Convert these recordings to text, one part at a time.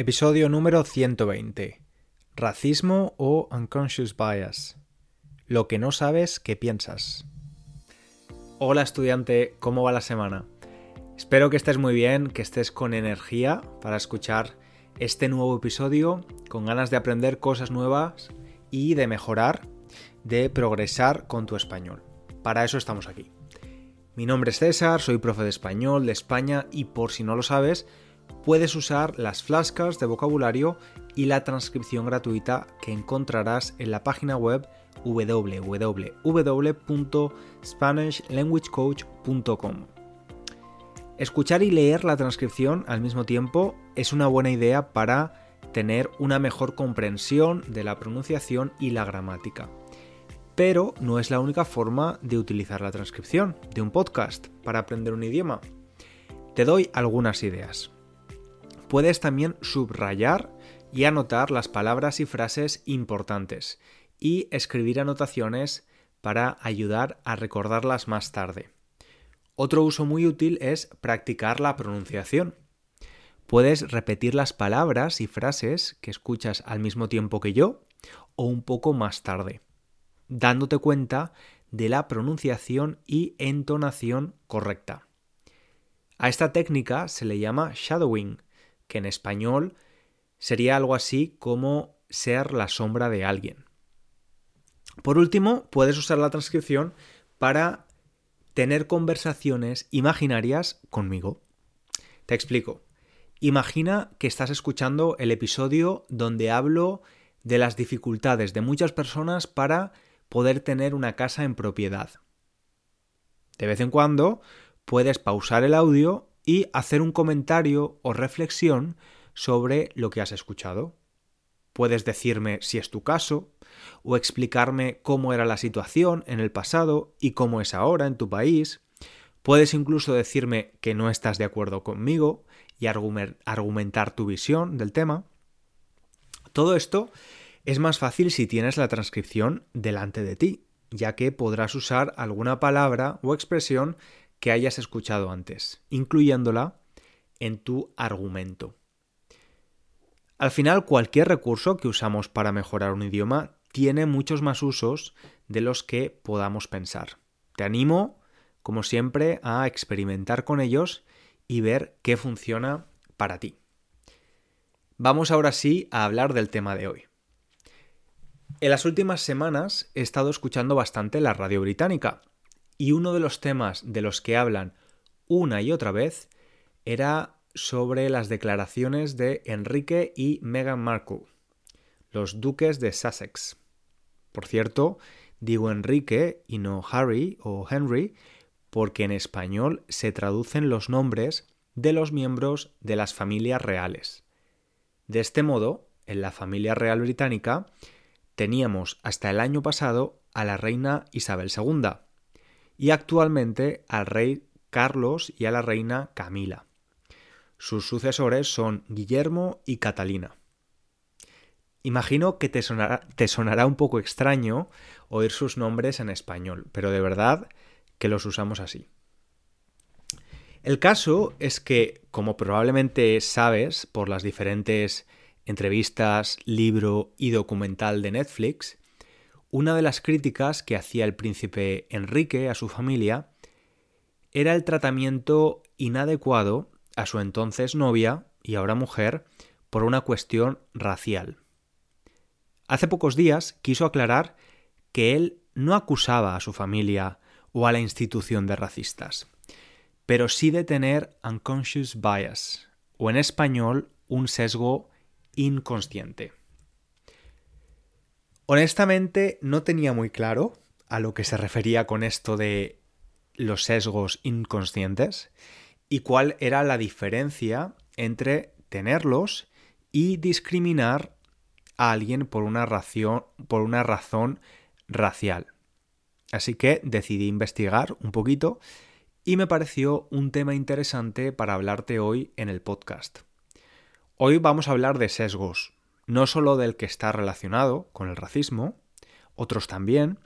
Episodio número 120. Racismo o unconscious bias. Lo que no sabes que piensas. Hola estudiante, ¿cómo va la semana? Espero que estés muy bien, que estés con energía para escuchar este nuevo episodio, con ganas de aprender cosas nuevas y de mejorar, de progresar con tu español. Para eso estamos aquí. Mi nombre es César, soy profe de español de España y por si no lo sabes, puedes usar las flascas de vocabulario y la transcripción gratuita que encontrarás en la página web www.spanishlanguagecoach.com. Escuchar y leer la transcripción al mismo tiempo es una buena idea para tener una mejor comprensión de la pronunciación y la gramática. Pero no es la única forma de utilizar la transcripción de un podcast para aprender un idioma. Te doy algunas ideas. Puedes también subrayar y anotar las palabras y frases importantes y escribir anotaciones para ayudar a recordarlas más tarde. Otro uso muy útil es practicar la pronunciación. Puedes repetir las palabras y frases que escuchas al mismo tiempo que yo o un poco más tarde, dándote cuenta de la pronunciación y entonación correcta. A esta técnica se le llama shadowing que en español sería algo así como ser la sombra de alguien. Por último, puedes usar la transcripción para tener conversaciones imaginarias conmigo. Te explico. Imagina que estás escuchando el episodio donde hablo de las dificultades de muchas personas para poder tener una casa en propiedad. De vez en cuando puedes pausar el audio y hacer un comentario o reflexión sobre lo que has escuchado. Puedes decirme si es tu caso, o explicarme cómo era la situación en el pasado y cómo es ahora en tu país. Puedes incluso decirme que no estás de acuerdo conmigo y argumentar tu visión del tema. Todo esto es más fácil si tienes la transcripción delante de ti, ya que podrás usar alguna palabra o expresión que hayas escuchado antes, incluyéndola en tu argumento. Al final, cualquier recurso que usamos para mejorar un idioma tiene muchos más usos de los que podamos pensar. Te animo, como siempre, a experimentar con ellos y ver qué funciona para ti. Vamos ahora sí a hablar del tema de hoy. En las últimas semanas he estado escuchando bastante la radio británica y uno de los temas de los que hablan una y otra vez era sobre las declaraciones de Enrique y Meghan Markle, los duques de Sussex. Por cierto, digo Enrique y no Harry o Henry porque en español se traducen los nombres de los miembros de las familias reales. De este modo, en la familia real británica teníamos hasta el año pasado a la reina Isabel II, y actualmente al rey Carlos y a la reina Camila. Sus sucesores son Guillermo y Catalina. Imagino que te sonará, te sonará, un poco extraño oír sus nombres en español, pero de verdad que los usamos así. El caso es que, como probablemente sabes por las diferentes entrevistas, libro y documental de Netflix, una de las críticas que hacía el príncipe Enrique a su familia era el tratamiento inadecuado a su entonces novia y ahora mujer por una cuestión racial. Hace pocos días quiso aclarar que él no acusaba a su familia o a la institución de racistas, pero sí de tener unconscious bias, o en español un sesgo inconsciente. Honestamente no tenía muy claro a lo que se refería con esto de los sesgos inconscientes y cuál era la diferencia entre tenerlos y discriminar a alguien por una, razón racial. Así que decidí investigar un poquito y me pareció un tema interesante para hablarte hoy en el podcast. Hoy vamos a hablar de sesgos, no solo del que está relacionado con el racismo, otros también,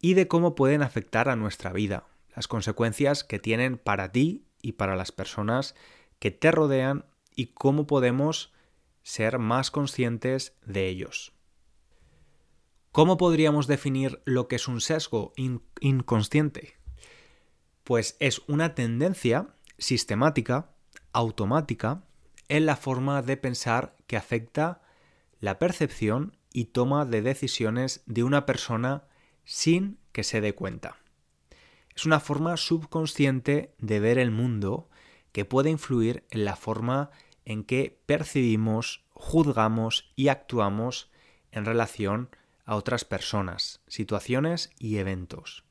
y de cómo pueden afectar a nuestra vida, las consecuencias que tienen para ti y para las personas que te rodean y cómo podemos ser más conscientes de ellos. ¿Cómo podríamos definir lo que es un sesgo inconsciente? Pues es una tendencia sistemática, automática, en la forma de pensar que afecta la percepción y toma de decisiones de una persona sin que se dé cuenta. Es una forma subconsciente de ver el mundo que puede influir en la forma en que percibimos, juzgamos y actuamos en relación a otras personas, situaciones y eventos.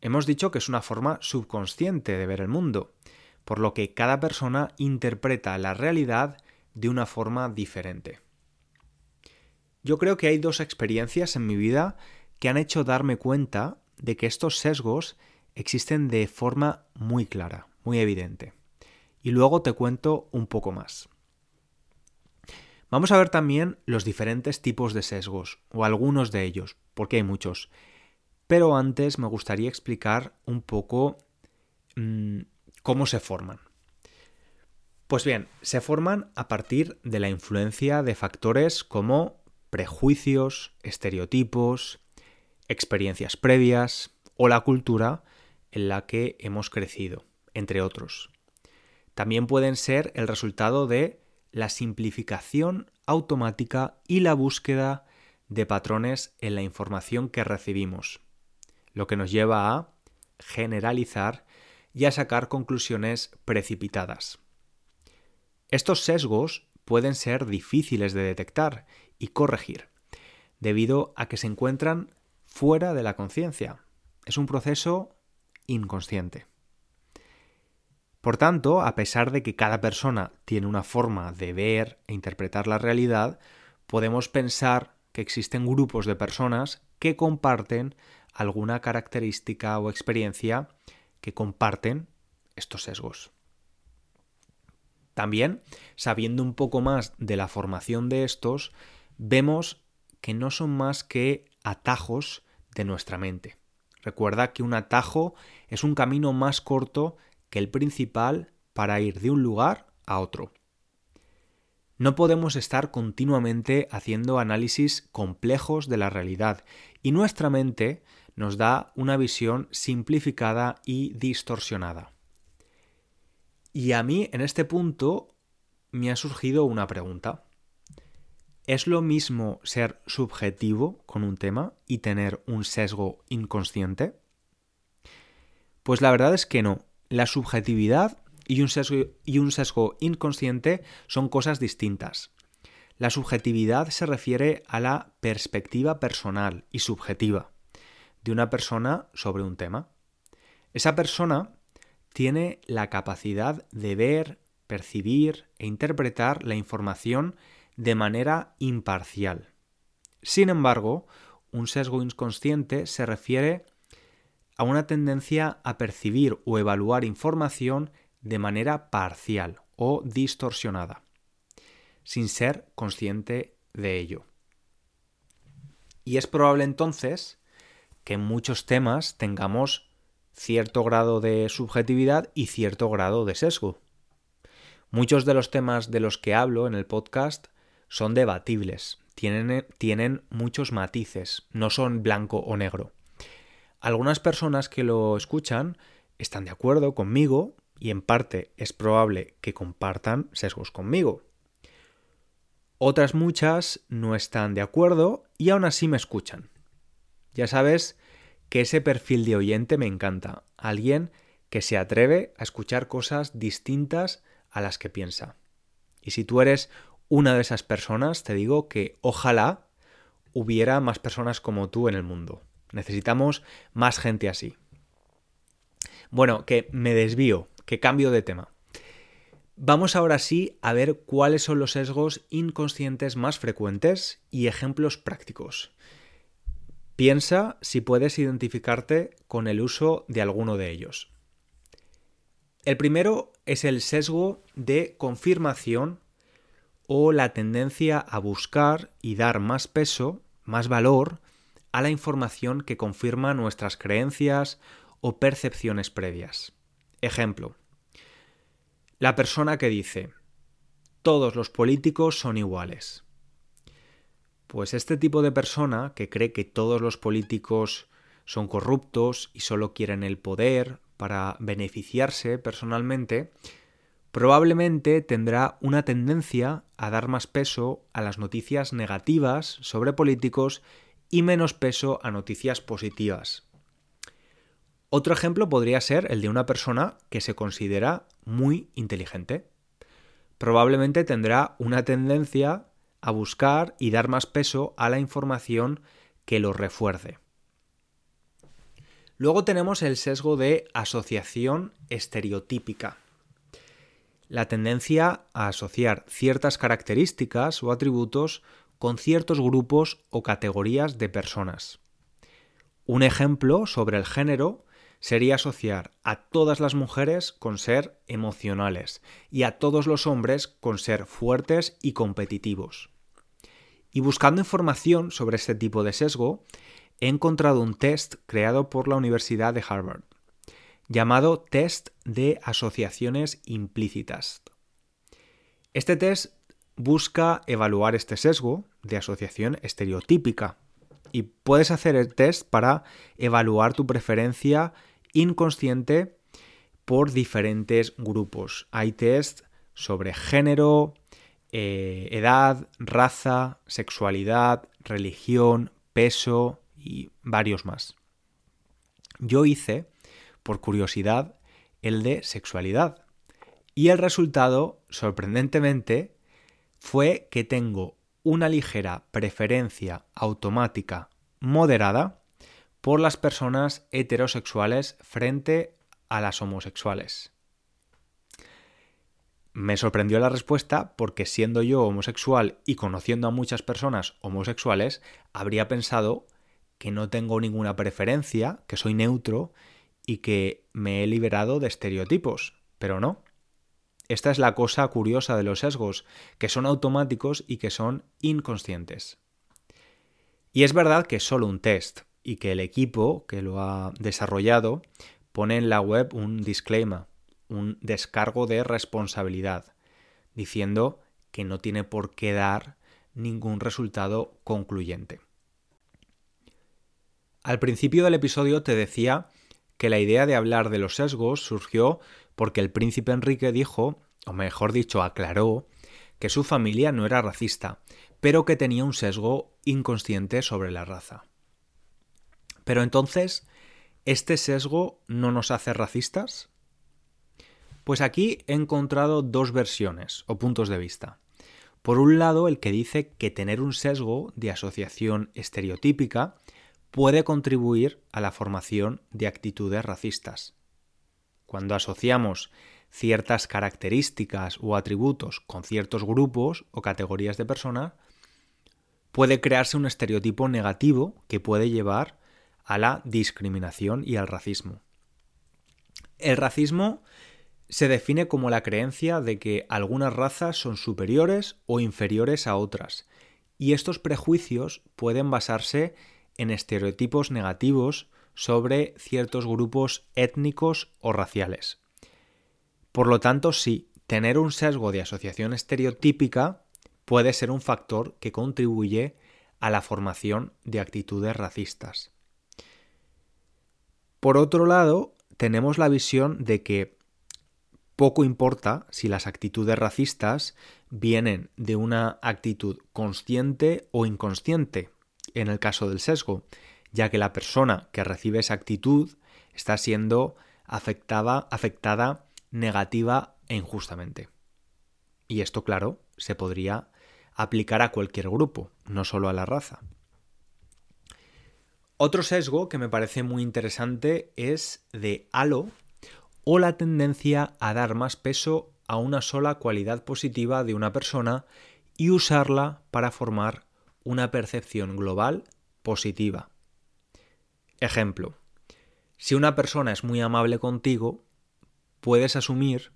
Hemos dicho que es una forma subconsciente de ver el mundo, por lo que cada persona interpreta la realidad de una forma diferente. Yo creo que hay dos experiencias en mi vida que han hecho darme cuenta de que estos sesgos existen de forma muy clara, muy evidente. Y luego te cuento un poco más. Vamos a ver también los diferentes tipos de sesgos, o algunos de ellos, porque hay muchos. Pero antes me gustaría explicar un poco mm, cómo se forman. Pues bien, se forman a partir de la influencia de factores como prejuicios, estereotipos, experiencias previas o la cultura en la que hemos crecido, entre otros. También pueden ser el resultado de la simplificación automática y la búsqueda de patrones en la información que recibimos, lo que nos lleva a generalizar y a sacar conclusiones precipitadas. Estos sesgos pueden ser difíciles de detectar y corregir, debido a que se encuentran fuera de la conciencia. Es un proceso inconsciente. Por tanto, a pesar de que cada persona tiene una forma de ver e interpretar la realidad, podemos pensar que existen grupos de personas que comparten alguna característica o experiencia que comparten estos sesgos. También, sabiendo un poco más de la formación de estos, vemos que no son más que atajos de nuestra mente. Recuerda que un atajo es un camino más corto que el principal para ir de un lugar a otro. No podemos estar continuamente haciendo análisis complejos de la realidad y nuestra mente nos da una visión simplificada y distorsionada. Y a mí en este punto me ha surgido una pregunta. ¿Es lo mismo ser subjetivo con un tema y tener un sesgo inconsciente? Pues la verdad es que no. La subjetividad y un sesgo, y un sesgo inconsciente son cosas distintas. La subjetividad se refiere a la perspectiva personal y subjetiva de una persona sobre un tema. Esa persona tiene la capacidad de ver, percibir e interpretar la información de manera imparcial. Sin embargo, un sesgo inconsciente se refiere a una tendencia a percibir o evaluar información de manera parcial o distorsionada, sin ser consciente de ello. Y es probable entonces que en muchos temas tengamos cierto grado de subjetividad y cierto grado de sesgo. Muchos de los temas de los que hablo en el podcast son debatibles, tienen, tienen muchos matices, no son blanco o negro. Algunas personas que lo escuchan están de acuerdo conmigo y en parte es probable que compartan sesgos conmigo. Otras muchas no están de acuerdo y aún así me escuchan. Ya sabes que ese perfil de oyente me encanta, alguien que se atreve a escuchar cosas distintas a las que piensa. Y si tú eres una de esas personas, te digo que ojalá hubiera más personas como tú en el mundo. Necesitamos más gente así. Bueno, que me desvío, que cambio de tema. Vamos ahora sí a ver cuáles son los sesgos inconscientes más frecuentes y ejemplos prácticos. Piensa si puedes identificarte con el uso de alguno de ellos. El primero es el sesgo de confirmación o la tendencia a buscar y dar más peso, más valor a la información que confirma nuestras creencias o percepciones previas. Ejemplo. La persona que dice, todos los políticos son iguales. Pues este tipo de persona que cree que todos los políticos son corruptos y solo quieren el poder para beneficiarse personalmente, probablemente tendrá una tendencia a dar más peso a las noticias negativas sobre políticos y menos peso a noticias positivas. Otro ejemplo podría ser el de una persona que se considera muy inteligente. Probablemente tendrá una tendencia a buscar y dar más peso a la información que lo refuerce. Luego tenemos el sesgo de asociación estereotípica. La tendencia a asociar ciertas características o atributos con ciertos grupos o categorías de personas. Un ejemplo sobre el género sería asociar a todas las mujeres con ser emocionales y a todos los hombres con ser fuertes y competitivos. Y buscando información sobre este tipo de sesgo, he encontrado un test creado por la Universidad de Harvard, llamado Test de Asociaciones Implícitas. Este test busca evaluar este sesgo de asociación estereotípica y puedes hacer el test para evaluar tu preferencia inconsciente por diferentes grupos. Hay test sobre género, eh, edad, raza, sexualidad, religión, peso y varios más. Yo hice, por curiosidad, el de sexualidad. Y el resultado, sorprendentemente, fue que tengo una ligera preferencia automática moderada por las personas heterosexuales frente a las homosexuales. Me sorprendió la respuesta porque siendo yo homosexual y conociendo a muchas personas homosexuales, habría pensado que no tengo ninguna preferencia, que soy neutro y que me he liberado de estereotipos, pero no. Esta es la cosa curiosa de los sesgos, que son automáticos y que son inconscientes. Y es verdad que es solo un test y que el equipo que lo ha desarrollado pone en la web un disclaimer, un descargo de responsabilidad, diciendo que no tiene por qué dar ningún resultado concluyente. Al principio del episodio te decía que la idea de hablar de los sesgos surgió porque el príncipe Enrique dijo, o mejor dicho, aclaró, que su familia no era racista, pero que tenía un sesgo inconsciente sobre la raza. Pero entonces, ¿este sesgo no nos hace racistas? Pues aquí he encontrado dos versiones o puntos de vista. Por un lado, el que dice que tener un sesgo de asociación estereotípica puede contribuir a la formación de actitudes racistas. Cuando asociamos ciertas características o atributos con ciertos grupos o categorías de personas, puede crearse un estereotipo negativo que puede llevar a la discriminación y al racismo. El racismo se define como la creencia de que algunas razas son superiores o inferiores a otras, y estos prejuicios pueden basarse en estereotipos negativos sobre ciertos grupos étnicos o raciales. Por lo tanto, sí, tener un sesgo de asociación estereotípica puede ser un factor que contribuye a la formación de actitudes racistas. Por otro lado, tenemos la visión de que poco importa si las actitudes racistas vienen de una actitud consciente o inconsciente, en el caso del sesgo, ya que la persona que recibe esa actitud está siendo afectada, afectada negativa e injustamente. Y esto, claro, se podría aplicar a cualquier grupo, no solo a la raza. Otro sesgo que me parece muy interesante es de halo o la tendencia a dar más peso a una sola cualidad positiva de una persona y usarla para formar una percepción global positiva. Ejemplo, si una persona es muy amable contigo, puedes asumir,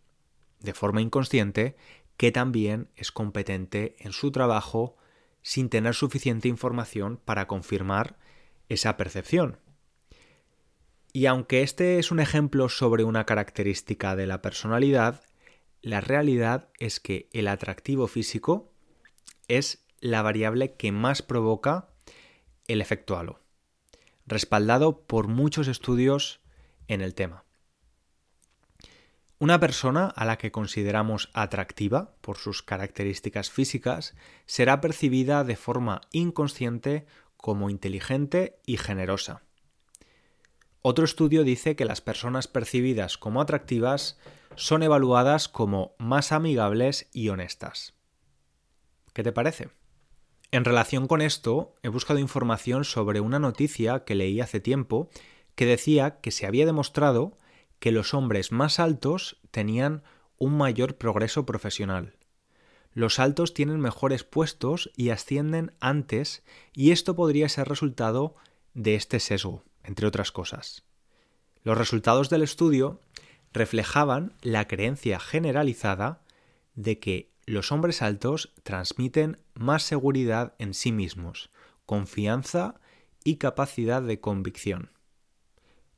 de forma inconsciente, que también es competente en su trabajo sin tener suficiente información para confirmar esa percepción. Y aunque este es un ejemplo sobre una característica de la personalidad, la realidad es que el atractivo físico es la variable que más provoca el efecto halo, respaldado por muchos estudios en el tema. Una persona a la que consideramos atractiva por sus características físicas será percibida de forma inconsciente como inteligente y generosa. Otro estudio dice que las personas percibidas como atractivas son evaluadas como más amigables y honestas. ¿Qué te parece? En relación con esto, he buscado información sobre una noticia que leí hace tiempo que decía que se había demostrado que los hombres más altos tenían un mayor progreso profesional. Los altos tienen mejores puestos y ascienden antes y esto podría ser resultado de este sesgo, entre otras cosas. Los resultados del estudio reflejaban la creencia generalizada de que los hombres altos transmiten más seguridad en sí mismos, confianza y capacidad de convicción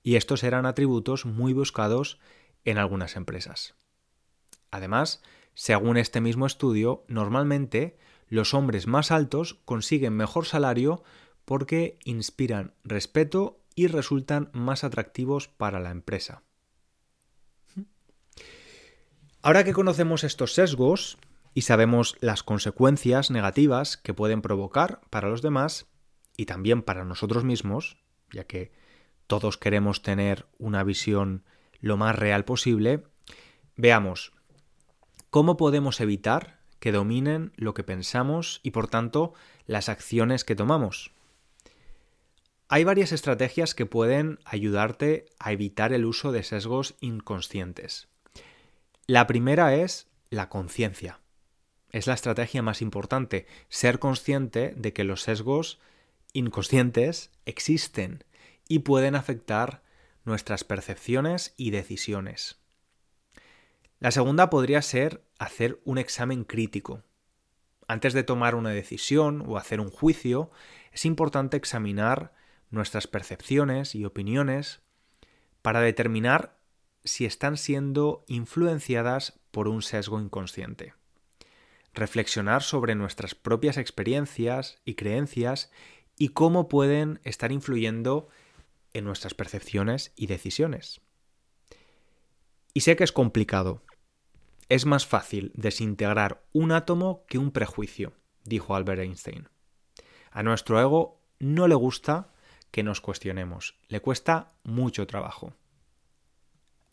y estos eran atributos muy buscados en algunas empresas. Además, según este mismo estudio, normalmente los hombres más altos consiguen mejor salario porque inspiran respeto y resultan más atractivos para la empresa. Ahora que conocemos estos sesgos y sabemos las consecuencias negativas que pueden provocar para los demás y también para nosotros mismos, ya que todos queremos tener una visión lo más real posible, veamos cómo podemos evitar que dominen lo que pensamos y por tanto las acciones que tomamos. Hay varias estrategias que pueden ayudarte a evitar el uso de sesgos inconscientes. La primera es la conciencia. Es la estrategia más importante, ser consciente de que los sesgos inconscientes existen y pueden afectar nuestras percepciones y decisiones. La segunda podría ser hacer un examen crítico. Antes de tomar una decisión o hacer un juicio, es importante examinar nuestras percepciones y opiniones para determinar si están siendo influenciadas por un sesgo inconsciente. Reflexionar sobre nuestras propias experiencias y creencias y cómo pueden estar influyendo en nuestras percepciones y decisiones. Y sé que es complicado. Es más fácil desintegrar un átomo que un prejuicio, dijo Albert Einstein. A nuestro ego no le gusta que nos cuestionemos, le cuesta mucho trabajo.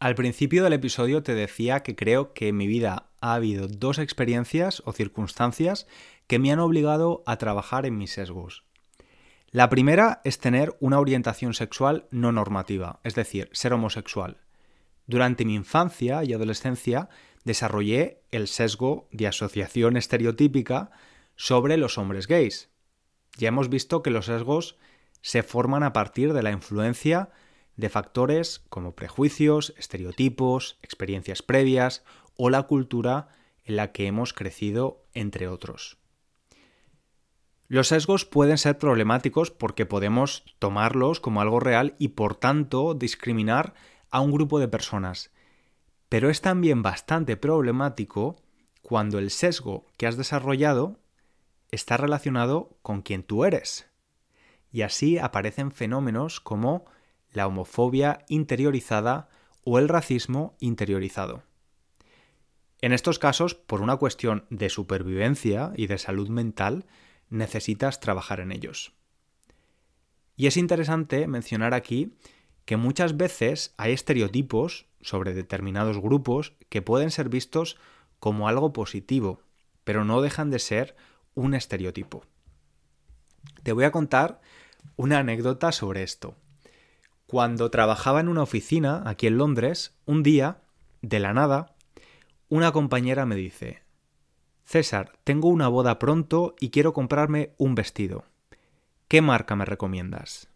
Al principio del episodio te decía que creo que en mi vida ha habido dos experiencias o circunstancias que me han obligado a trabajar en mis sesgos. La primera es tener una orientación sexual no normativa, es decir, ser homosexual. Durante mi infancia y adolescencia desarrollé el sesgo de asociación estereotípica sobre los hombres gays. Ya hemos visto que los sesgos se forman a partir de la influencia de factores como prejuicios, estereotipos, experiencias previas o la cultura en la que hemos crecido, entre otros. Los sesgos pueden ser problemáticos porque podemos tomarlos como algo real y por tanto discriminar a un grupo de personas. Pero es también bastante problemático cuando el sesgo que has desarrollado está relacionado con quien tú eres. Y así aparecen fenómenos como la homofobia interiorizada o el racismo interiorizado. En estos casos, por una cuestión de supervivencia y de salud mental, necesitas trabajar en ellos. Y es interesante mencionar aquí que muchas veces hay estereotipos sobre determinados grupos que pueden ser vistos como algo positivo, pero no dejan de ser un estereotipo. Te voy a contar una anécdota sobre esto. Cuando trabajaba en una oficina aquí en Londres, un día, de la nada, una compañera me dice, César, tengo una boda pronto y quiero comprarme un vestido. ¿Qué marca me recomiendas?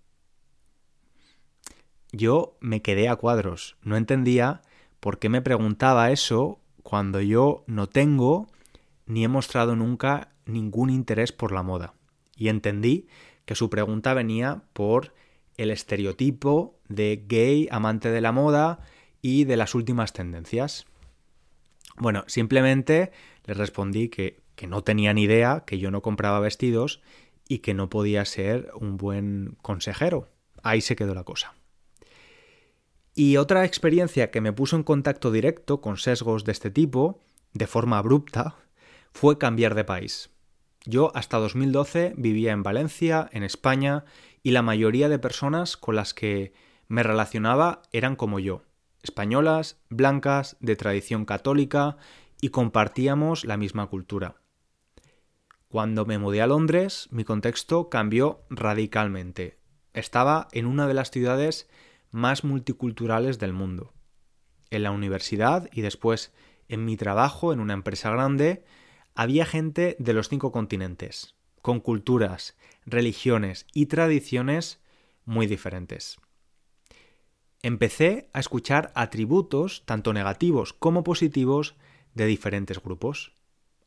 Yo me quedé a cuadros, no entendía por qué me preguntaba eso cuando yo no tengo ni he mostrado nunca ningún interés por la moda. Y entendí que su pregunta venía por el estereotipo de gay amante de la moda y de las últimas tendencias. Bueno, simplemente le respondí que, que no tenía ni idea, que yo no compraba vestidos y que no podía ser un buen consejero. Ahí se quedó la cosa. Y otra experiencia que me puso en contacto directo con sesgos de este tipo, de forma abrupta, fue cambiar de país. Yo hasta 2012 vivía en Valencia, en España, y la mayoría de personas con las que me relacionaba eran como yo, españolas, blancas, de tradición católica, y compartíamos la misma cultura. Cuando me mudé a Londres, mi contexto cambió radicalmente. Estaba en una de las ciudades más multiculturales del mundo. En la universidad y después en mi trabajo en una empresa grande, había gente de los cinco continentes, con culturas, religiones y tradiciones muy diferentes. Empecé a escuchar atributos, tanto negativos como positivos, de diferentes grupos.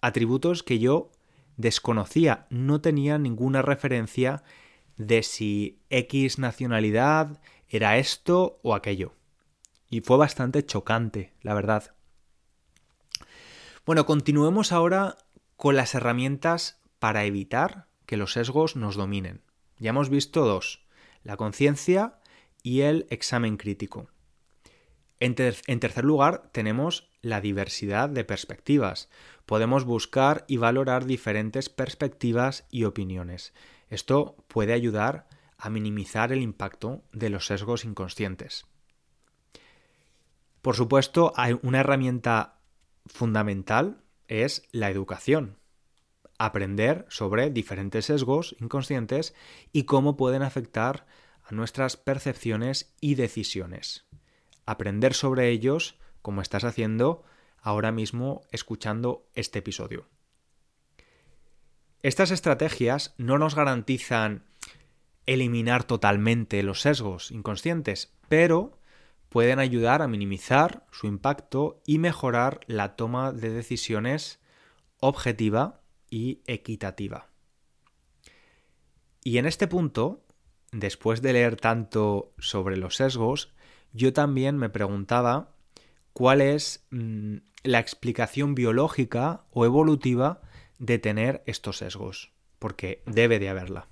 Atributos que yo desconocía, no tenía ninguna referencia de si X nacionalidad era esto o aquello. Y fue bastante chocante, la verdad. Bueno, continuemos ahora con las herramientas para evitar que los sesgos nos dominen. Ya hemos visto dos, la conciencia y el examen crítico. En, tercer lugar, tenemos la diversidad de perspectivas. Podemos buscar y valorar diferentes perspectivas y opiniones. Esto puede ayudar a minimizar el impacto de los sesgos inconscientes. Por supuesto, hay una herramienta fundamental es la educación. Aprender sobre diferentes sesgos inconscientes y cómo pueden afectar a nuestras percepciones y decisiones. Aprender sobre ellos como estás haciendo ahora mismo escuchando este episodio. Estas estrategias no nos garantizan eliminar totalmente los sesgos inconscientes, pero pueden ayudar a minimizar su impacto y mejorar la toma de decisiones objetiva y equitativa. Y en este punto, después de leer tanto sobre los sesgos, yo también me preguntaba cuál es mm, la explicación biológica o evolutiva de tener estos sesgos, porque debe de haberla.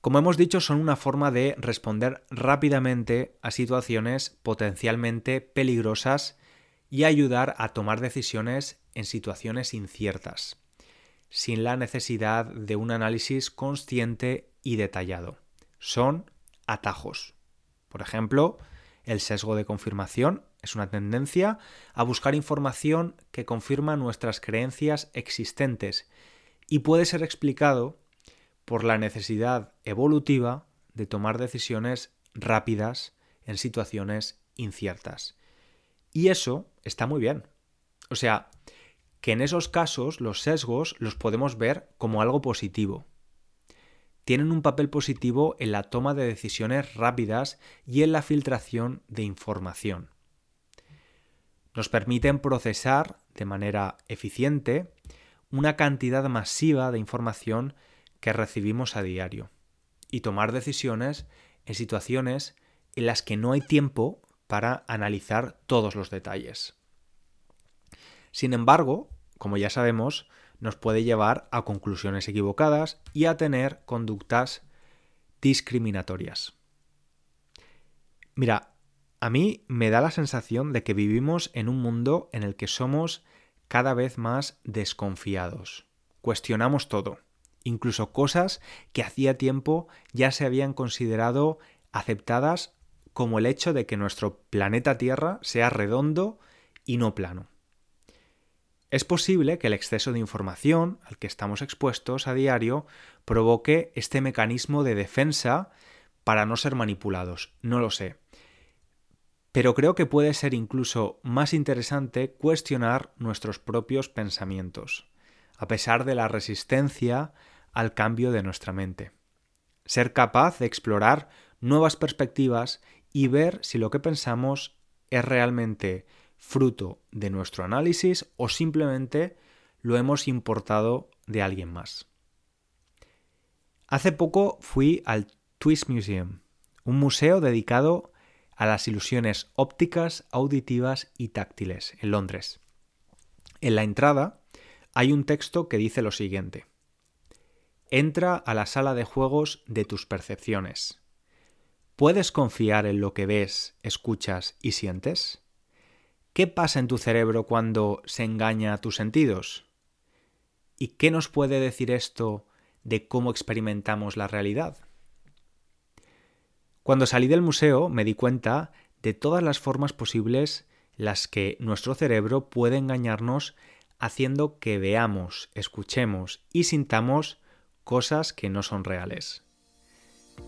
Como hemos dicho, son una forma de responder rápidamente a situaciones potencialmente peligrosas y ayudar a tomar decisiones en situaciones inciertas, sin la necesidad de un análisis consciente y detallado. Son atajos. Por ejemplo, el sesgo de confirmación es una tendencia a buscar información que confirma nuestras creencias existentes y puede ser explicado por la necesidad evolutiva de tomar decisiones rápidas en situaciones inciertas. Y eso está muy bien. O sea, que en esos casos los sesgos los podemos ver como algo positivo. Tienen un papel positivo en la toma de decisiones rápidas y en la filtración de información. Nos permiten procesar de manera eficiente una cantidad masiva de información que recibimos a diario y tomar decisiones en situaciones en las que no hay tiempo para analizar todos los detalles. Sin embargo, como ya sabemos, nos puede llevar a conclusiones equivocadas y a tener conductas discriminatorias. Mira, a mí me da la sensación de que vivimos en un mundo en el que somos cada vez más desconfiados. Cuestionamos todo incluso cosas que hacía tiempo ya se habían considerado aceptadas como el hecho de que nuestro planeta Tierra sea redondo y no plano. Es posible que el exceso de información al que estamos expuestos a diario provoque este mecanismo de defensa para no ser manipulados, no lo sé. Pero creo que puede ser incluso más interesante cuestionar nuestros propios pensamientos, a pesar de la resistencia al cambio de nuestra mente. Ser capaz de explorar nuevas perspectivas y ver si lo que pensamos es realmente fruto de nuestro análisis o simplemente lo hemos importado de alguien más. Hace poco fui al Twist Museum, un museo dedicado a las ilusiones ópticas, auditivas y táctiles en Londres. En la entrada hay un texto que dice lo siguiente. Entra a la sala de juegos de tus percepciones. ¿Puedes confiar en lo que ves, escuchas y sientes? ¿Qué pasa en tu cerebro cuando se engaña a tus sentidos? ¿Y qué nos puede decir esto de cómo experimentamos la realidad? Cuando salí del museo me di cuenta de todas las formas posibles las que nuestro cerebro puede engañarnos haciendo que veamos, escuchemos y sintamos cosas que no son reales.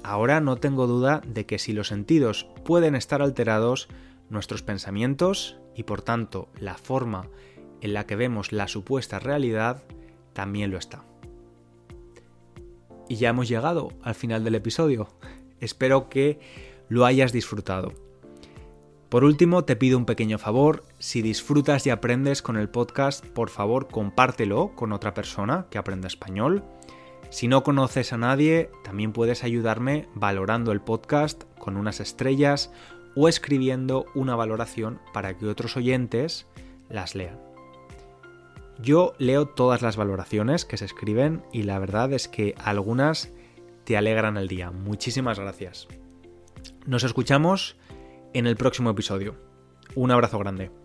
Ahora no tengo duda de que si los sentidos pueden estar alterados, nuestros pensamientos y por tanto la forma en la que vemos la supuesta realidad también lo está. Y ya hemos llegado al final del episodio. Espero que lo hayas disfrutado. Por último, te pido un pequeño favor. Si disfrutas y aprendes con el podcast, por favor compártelo con otra persona que aprenda español. Si no conoces a nadie, también puedes ayudarme valorando el podcast con unas estrellas o escribiendo una valoración para que otros oyentes las lean. Yo leo todas las valoraciones que se escriben y la verdad es que algunas te alegran el día. Muchísimas gracias. Nos escuchamos en el próximo episodio. Un abrazo grande.